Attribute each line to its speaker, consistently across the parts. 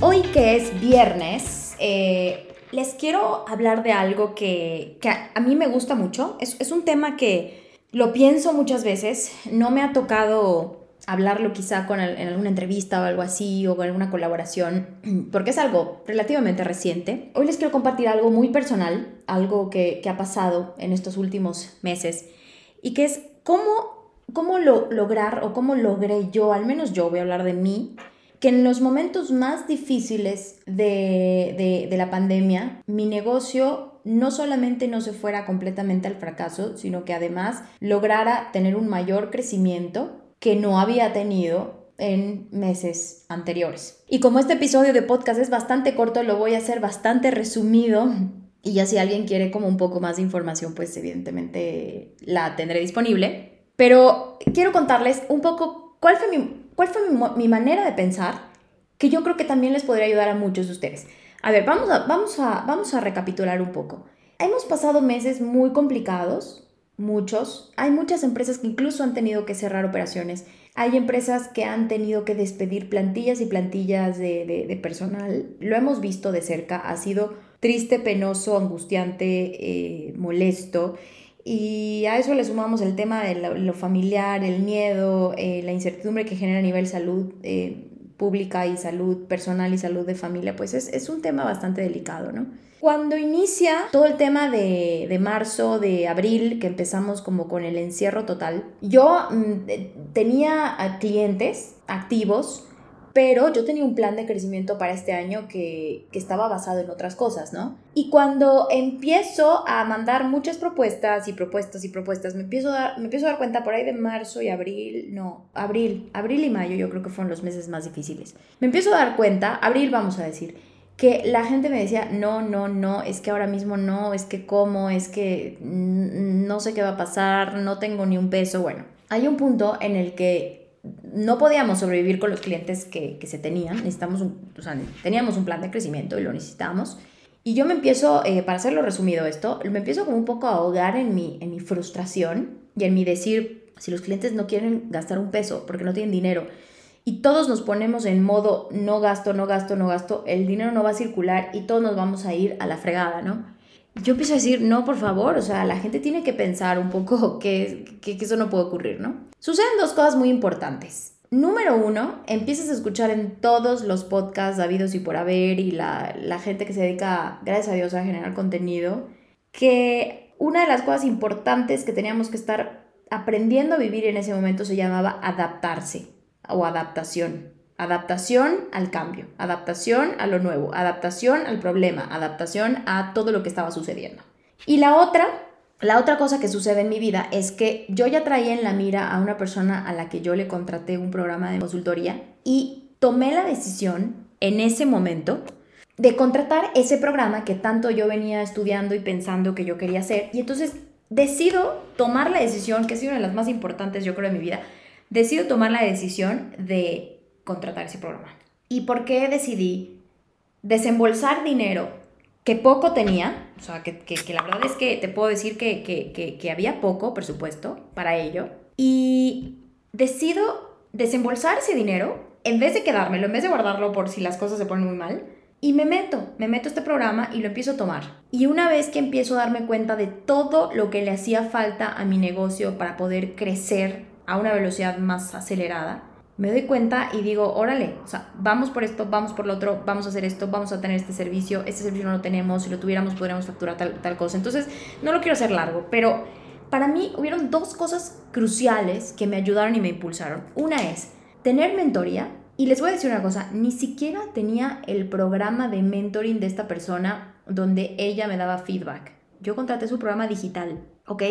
Speaker 1: Hoy que es viernes, eh, les quiero hablar de algo que, a mí me gusta mucho. Es, un tema que lo pienso muchas veces. No me ha tocado hablarlo quizá con en alguna entrevista o algo así o con alguna colaboración, porque es algo relativamente reciente. Hoy les quiero compartir algo muy personal, algo que, ha pasado en estos últimos meses y que es cómo, cómo lo, lograr o cómo logré yo, al menos yo voy a hablar de mí, que en los momentos más difíciles de, la pandemia, mi negocio no solamente no se fuera completamente al fracaso, sino que además lograra tener un mayor crecimiento que no había tenido en meses anteriores. Y como este episodio de podcast es bastante corto, lo voy a hacer bastante resumido. Y ya si alguien quiere como un poco más de información, pues evidentemente la tendré disponible. Pero quiero contarles un poco cuál fue mi ¿Cuál fue mi, manera de pensar? Que yo creo que también les podría ayudar a muchos de ustedes. A ver, vamos a, vamos a, vamos a recapitular un poco. Hemos pasado meses muy complicados, muchos. Hay muchas empresas que incluso han tenido que cerrar operaciones. Hay empresas que han tenido que despedir plantillas y plantillas de, personal. Lo hemos visto de cerca. Ha sido triste, penoso, angustiante, eh, molesto. Y a eso le sumamos el tema de lo, familiar, el miedo, eh, la incertidumbre que genera a nivel salud eh, pública y salud personal y salud de familia, pues es, un tema bastante delicado, ¿no? Cuando inicia todo el tema de, de, marzo, de abril, que empezamos como con el encierro total, yo mm, tenía clientes activos pero yo tenía un plan de crecimiento para este año que, estaba basado en otras cosas, ¿no? Y cuando empiezo a mandar muchas propuestas y propuestas y propuestas, me empiezo, a dar, me empiezo a dar cuenta por ahí de marzo y abril, no, abril, abril y mayo yo creo que fueron los meses más difíciles. Me empiezo a dar cuenta, abril vamos a decir, que la gente me decía, no, no, no, es que ahora mismo no, es que cómo, es que no sé qué va a pasar, no tengo ni un peso. Bueno, hay un punto en el que no podíamos sobrevivir con los clientes que, se tenían, necesitamos o sea, teníamos un plan de crecimiento y lo necesitábamos. Y yo me empiezo, eh, para hacerlo resumido esto, me empiezo como un poco a ahogar en mi, en mi frustración y en mi decir, si los clientes no quieren gastar un peso porque no tienen dinero y todos nos ponemos en modo no gasto, no gasto, no gasto, el dinero no va a circular y todos nos vamos a ir a la fregada, ¿no? Yo empiezo a decir, no, por favor, o sea, la gente tiene que pensar un poco que, que, eso no puede ocurrir, ¿no? Suceden dos cosas muy importantes. Número uno, empiezas a escuchar en todos los podcasts habidos y por haber y la, gente que se dedica, gracias a Dios, a generar contenido, que una de las cosas importantes que teníamos que estar aprendiendo a vivir en ese momento se llamaba adaptarse o adaptación. Adaptación al cambio, adaptación a lo nuevo, adaptación al problema, adaptación a todo lo que estaba sucediendo. Y la otra la otra cosa que sucede en mi vida es que yo ya traía en la mira a una persona a la que yo le contraté un programa de consultoría y tomé la decisión en ese momento de contratar ese programa que tanto yo venía estudiando y pensando que yo quería hacer. Y entonces decido tomar la decisión, que ha sido una de las más importantes yo creo de mi vida, decido tomar la decisión de contratar ese programa. ¿Y por qué decidí desembolsar dinero que poco tenía, o sea, que, la verdad es que te puedo decir que, que, había poco presupuesto para ello, y decido desembolsar ese dinero en vez de quedármelo, en vez de guardarlo por si las cosas se ponen muy mal, y me meto, me meto este programa y lo empiezo a tomar. Y una vez que empiezo a darme cuenta de todo lo que le hacía falta a mi negocio para poder crecer a una velocidad más acelerada, me doy cuenta y digo, órale, o sea, vamos por esto, vamos por lo otro, vamos a hacer esto, vamos a tener este servicio, este servicio no lo tenemos, si lo tuviéramos podríamos facturar tal, tal cosa. Entonces, no lo quiero hacer largo, pero para mí hubieron dos cosas cruciales que me ayudaron y me impulsaron. Una es tener mentoría, y les voy a decir una cosa, ni siquiera tenía el programa de mentoring de esta persona donde ella me daba feedback. Yo contraté su programa digital ¿ok?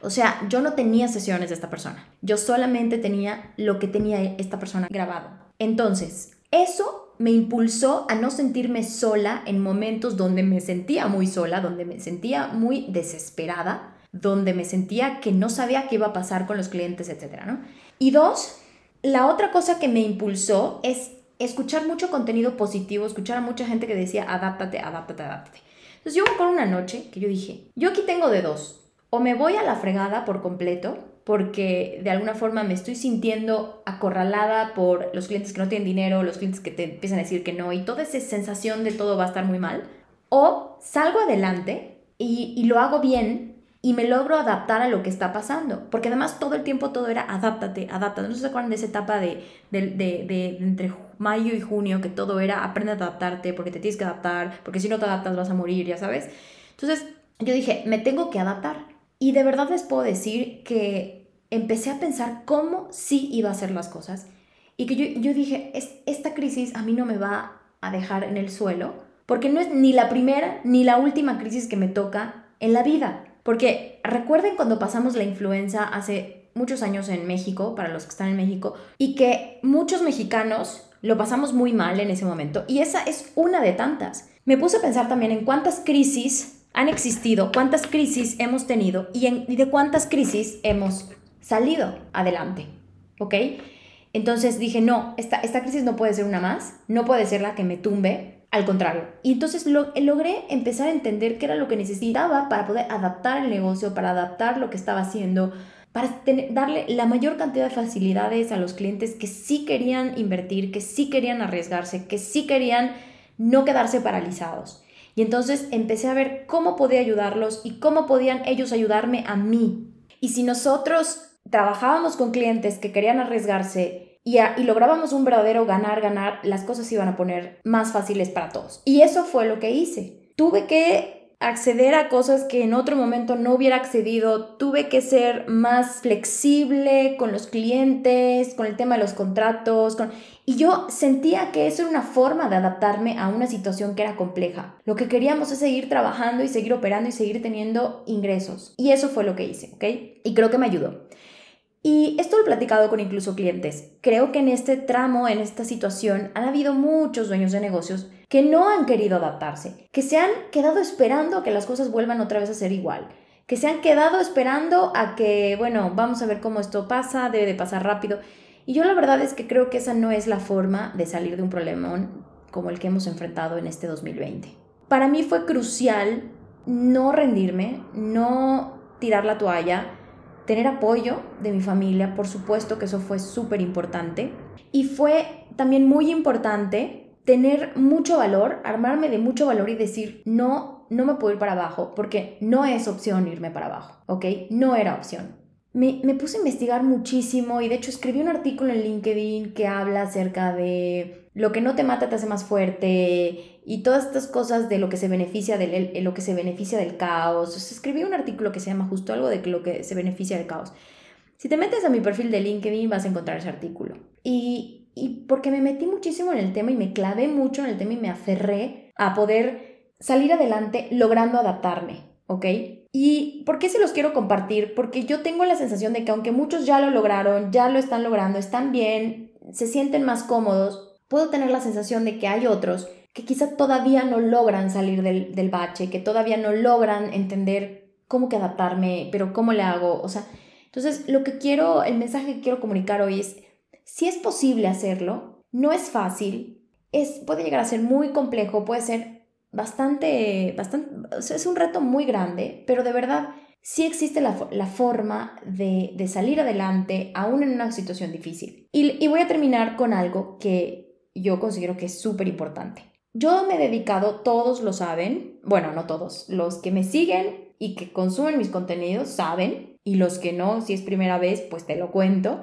Speaker 1: O sea, yo no tenía sesiones de esta persona, yo solamente tenía lo que tenía esta persona grabado. Entonces, eso me impulsó a no sentirme sola en momentos donde me sentía muy sola, donde me sentía muy desesperada, donde me sentía que no sabía qué iba a pasar con los clientes, etcétera, ¿no? Y dos, la otra cosa que me impulsó es escuchar mucho contenido positivo, escuchar a mucha gente que decía, adáptate, adáptate, adáptate. Entonces yo me acuerdo una noche que yo dije, yo aquí tengo de dos, o me voy a la fregada por completo, porque de alguna forma me estoy sintiendo acorralada por los clientes que no tienen dinero, los clientes que te empiezan a decir que no, y toda esa sensación de todo va a estar muy mal, o salgo adelante y, y lo hago bien y me logro adaptar a lo que está pasando. Porque además todo el tiempo todo era adáptate, adáptate. No se acuerdan de esa etapa de, de, de, entre mayo y junio que todo era aprende a adaptarte porque te tienes que adaptar, porque si no te adaptas vas a morir, ya sabes. Entonces yo dije, me tengo que adaptar. Y de verdad les puedo decir que empecé a pensar cómo sí iba a hacer las cosas. Y que yo, yo dije, esta crisis a mí no me va a dejar en el suelo, porque no es ni la primera ni la última crisis que me toca en la vida. Porque recuerden cuando pasamos la influenza hace muchos años en México, para los que están en México, y que muchos mexicanos lo pasamos muy mal en ese momento. Y esa es una de tantas. Me puse a pensar también en cuántas crisis han existido, cuántas crisis hemos tenido y, de cuántas crisis hemos salido adelante. ¿Ok? Entonces dije, no, esta, esta crisis no puede ser una más, no puede ser la que me tumbe, al contrario. Y entonces lo, logré empezar a entender qué era lo que necesitaba para poder adaptar el negocio, para adaptar lo que estaba haciendo, para darle la mayor cantidad de facilidades a los clientes que sí querían invertir, que sí querían arriesgarse, que sí querían no quedarse paralizados. Y entonces empecé a ver cómo podía ayudarlos y cómo podían ellos ayudarme a mí. Y si nosotros trabajábamos con clientes que querían arriesgarse y, lográbamos un verdadero ganar, ganar, las cosas se iban a poner más fáciles para todos. Y eso fue lo que hice. Tuve que acceder a cosas que en otro momento no hubiera accedido, tuve que ser más flexible con los clientes, con el tema de los contratos, y yo sentía que eso era una forma de adaptarme a una situación que era compleja. Lo que queríamos es seguir trabajando y seguir operando y seguir teniendo ingresos. Y eso fue lo que hice, ¿ok? Y creo que me ayudó. Y esto lo he platicado con incluso clientes. Creo que en este tramo, en esta situación, han habido muchos dueños de negocios que no han querido adaptarse, que se han quedado esperando a que las cosas vuelvan otra vez a ser igual, que se han quedado esperando a que, bueno, vamos a ver cómo esto pasa, debe de pasar rápido. Y yo la verdad es que creo que esa no es la forma de salir de un problemón como el que hemos enfrentado en este 2020. Para mí fue crucial no rendirme, no tirar la toalla, tener apoyo de mi familia, por supuesto que eso fue súper importante. Y fue también muy importante tener mucho valor, armarme de mucho valor y decir, no, no me puedo ir para abajo, porque no es opción irme para abajo, ¿ok? No era opción. Me, me puse a investigar muchísimo y de hecho escribí un artículo en LinkedIn que habla acerca de lo que no te mata te hace más fuerte y todas estas cosas de lo que se beneficia del, lo que se beneficia del caos. escribí un artículo que se llama justo algo de lo que se beneficia del caos. Si te metes a mi perfil de LinkedIn vas a encontrar ese artículo. Y, y porque me metí muchísimo en el tema y me clavé mucho en el tema y me aferré a poder salir adelante logrando adaptarme, ¿ok? ¿Y por qué se los quiero compartir? Porque yo tengo la sensación de que aunque muchos ya lo lograron, ya lo están logrando, están bien, se sienten más cómodos, puedo tener la sensación de que hay otros que quizá todavía no logran salir del, bache, que todavía no logran entender cómo que adaptarme, pero cómo le hago, o sea, entonces lo que quiero, el mensaje que quiero comunicar hoy es, si es posible hacerlo, no es fácil, es, puede llegar a ser muy complejo, puede ser bastante, bastante, es un reto muy grande, pero de verdad sí existe la, forma de, salir adelante aún en una situación difícil. Y, y voy a terminar con algo que yo considero que es súper importante. Yo me he dedicado, todos lo saben, bueno, no todos, los que me siguen y que consumen mis contenidos saben, y los que no, si es primera vez, pues te lo cuento,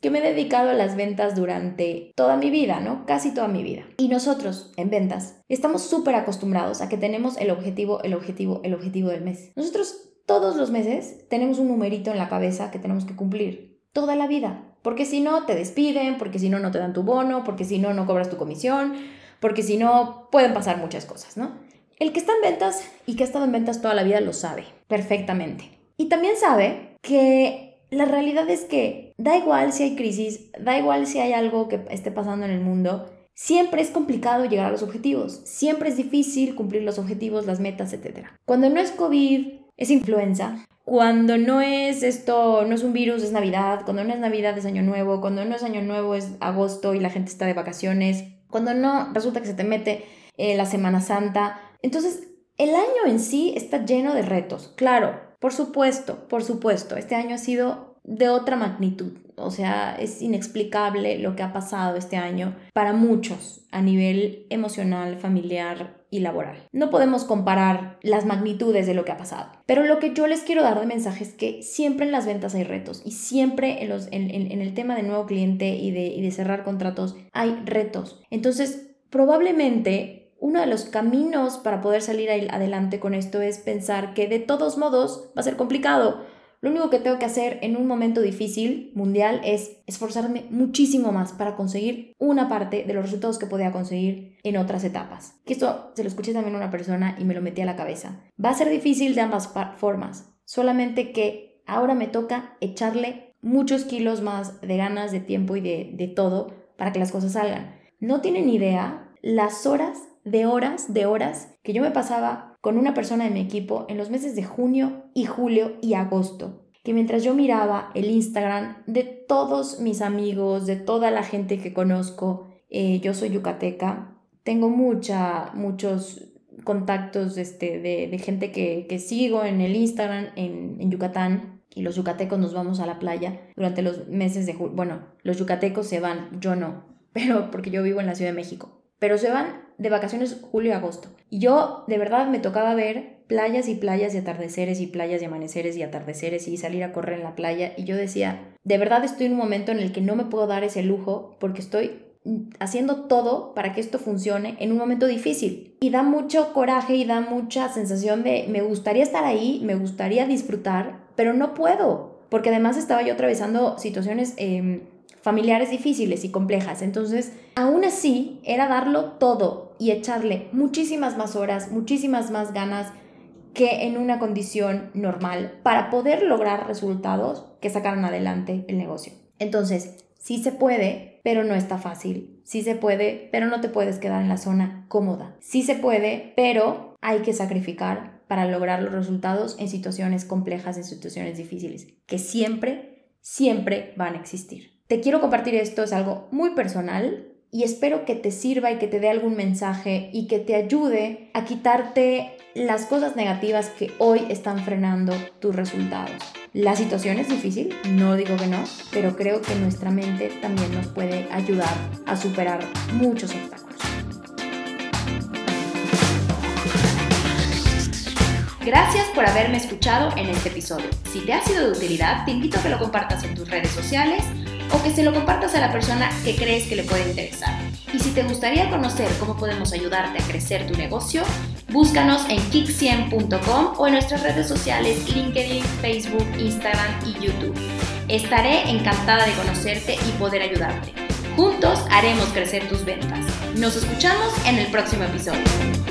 Speaker 1: que me he dedicado a las ventas durante toda mi vida, ¿no? Casi toda mi vida. Y nosotros, en ventas, estamos súper acostumbrados a que tenemos el objetivo, el objetivo, el objetivo del mes. Nosotros todos los meses tenemos un numerito en la cabeza que tenemos que cumplir, toda la vida. Porque si no, te despiden, porque si no, no te dan tu bono, porque si no, no cobras tu comisión, porque si no, pueden pasar muchas cosas, ¿no? El que está en ventas y que ha estado en ventas toda la vida lo sabe perfectamente. Y también sabe que la realidad es que da igual si hay crisis, da igual si hay algo que esté pasando en el mundo, Siempre es complicado llegar a los objetivos, siempre es difícil cumplir los objetivos, las metas, etc. Cuando no es COVID, es influenza. Cuando no es esto, no es un virus, es Navidad. Cuando no es Navidad, es Año Nuevo. Cuando no es Año Nuevo, es agosto y la gente está de vacaciones. Cuando no, resulta que se te mete eh, la Semana Santa. Entonces, el año en sí está lleno de retos. Claro, por supuesto, por supuesto. Este año ha sido de otra magnitud. O sea, es inexplicable lo que ha pasado este año para muchos a nivel emocional, familiar y laboral. No podemos comparar las magnitudes de lo que ha pasado. Pero lo que yo les quiero dar de mensaje es que siempre en las ventas hay retos y siempre en, el tema de nuevo cliente y de cerrar contratos hay retos. Entonces, probablemente uno de los caminos para poder salir adelante con esto es pensar que de todos modos va a ser complicado lo único que tengo que hacer en un momento difícil mundial es esforzarme muchísimo más para conseguir una parte de los resultados que podía conseguir en otras etapas. Que esto se lo escuché también a una persona y me lo metí a la cabeza. Va a ser difícil de ambas formas, solamente que ahora me toca echarle muchos kilos más de ganas, de tiempo y de, de todo para que las cosas salgan. No tienen idea las horas de horas, de horas que yo me pasaba con una persona de mi equipo en los meses de junio y julio y agosto, que mientras yo miraba el Instagram de todos mis amigos, de toda la gente que conozco, eh, yo soy yucateca, tengo mucha, muchos contactos este, de, gente que, sigo en el Instagram en, en Yucatán y los yucatecos nos vamos a la playa durante los meses de julio. Bueno, los yucatecos se van, yo no, pero porque yo vivo en la Ciudad de México pero se van de vacaciones julio y agosto. Y yo de verdad me tocaba ver playas y playas y atardeceres y playas y amaneceres y atardeceres y salir a correr en la playa y yo decía, de verdad estoy en un momento en el que no me puedo dar ese lujo porque estoy haciendo todo para que esto funcione en un momento difícil. Y da mucho coraje y da mucha sensación de me gustaría estar ahí, me gustaría disfrutar, pero no puedo, porque además estaba yo atravesando situaciones em, familiares difíciles y complejas. Entonces, aún así, era darlo todo y echarle muchísimas más horas, muchísimas más ganas que en una condición normal para poder lograr resultados que sacaran adelante el negocio. Entonces, sí se puede, pero no está fácil. Sí se puede, pero no te puedes quedar en la zona cómoda. Sí se puede, pero hay que sacrificar para lograr los resultados en situaciones complejas, en situaciones difíciles, que siempre, siempre van a existir. Te quiero compartir esto, es algo muy personal y espero que te sirva y que te dé algún mensaje y que te ayude a quitarte las cosas negativas que hoy están frenando tus resultados. La situación es difícil, no digo que no, pero creo que nuestra mente también nos puede ayudar a superar muchos obstáculos. Gracias por haberme escuchado en este episodio. Si te ha sido de utilidad, te invito a que lo compartas en tus redes sociales o que se lo compartas a la persona que crees que le puede interesar. Y si te gustaría conocer cómo podemos ayudarte a crecer tu negocio, búscanos en kick100.com o en nuestras redes sociales LinkedIn, Facebook, Instagram y YouTube. Estaré encantada de conocerte y poder ayudarte. Juntos haremos crecer tus ventas. Nos escuchamos en el próximo episodio.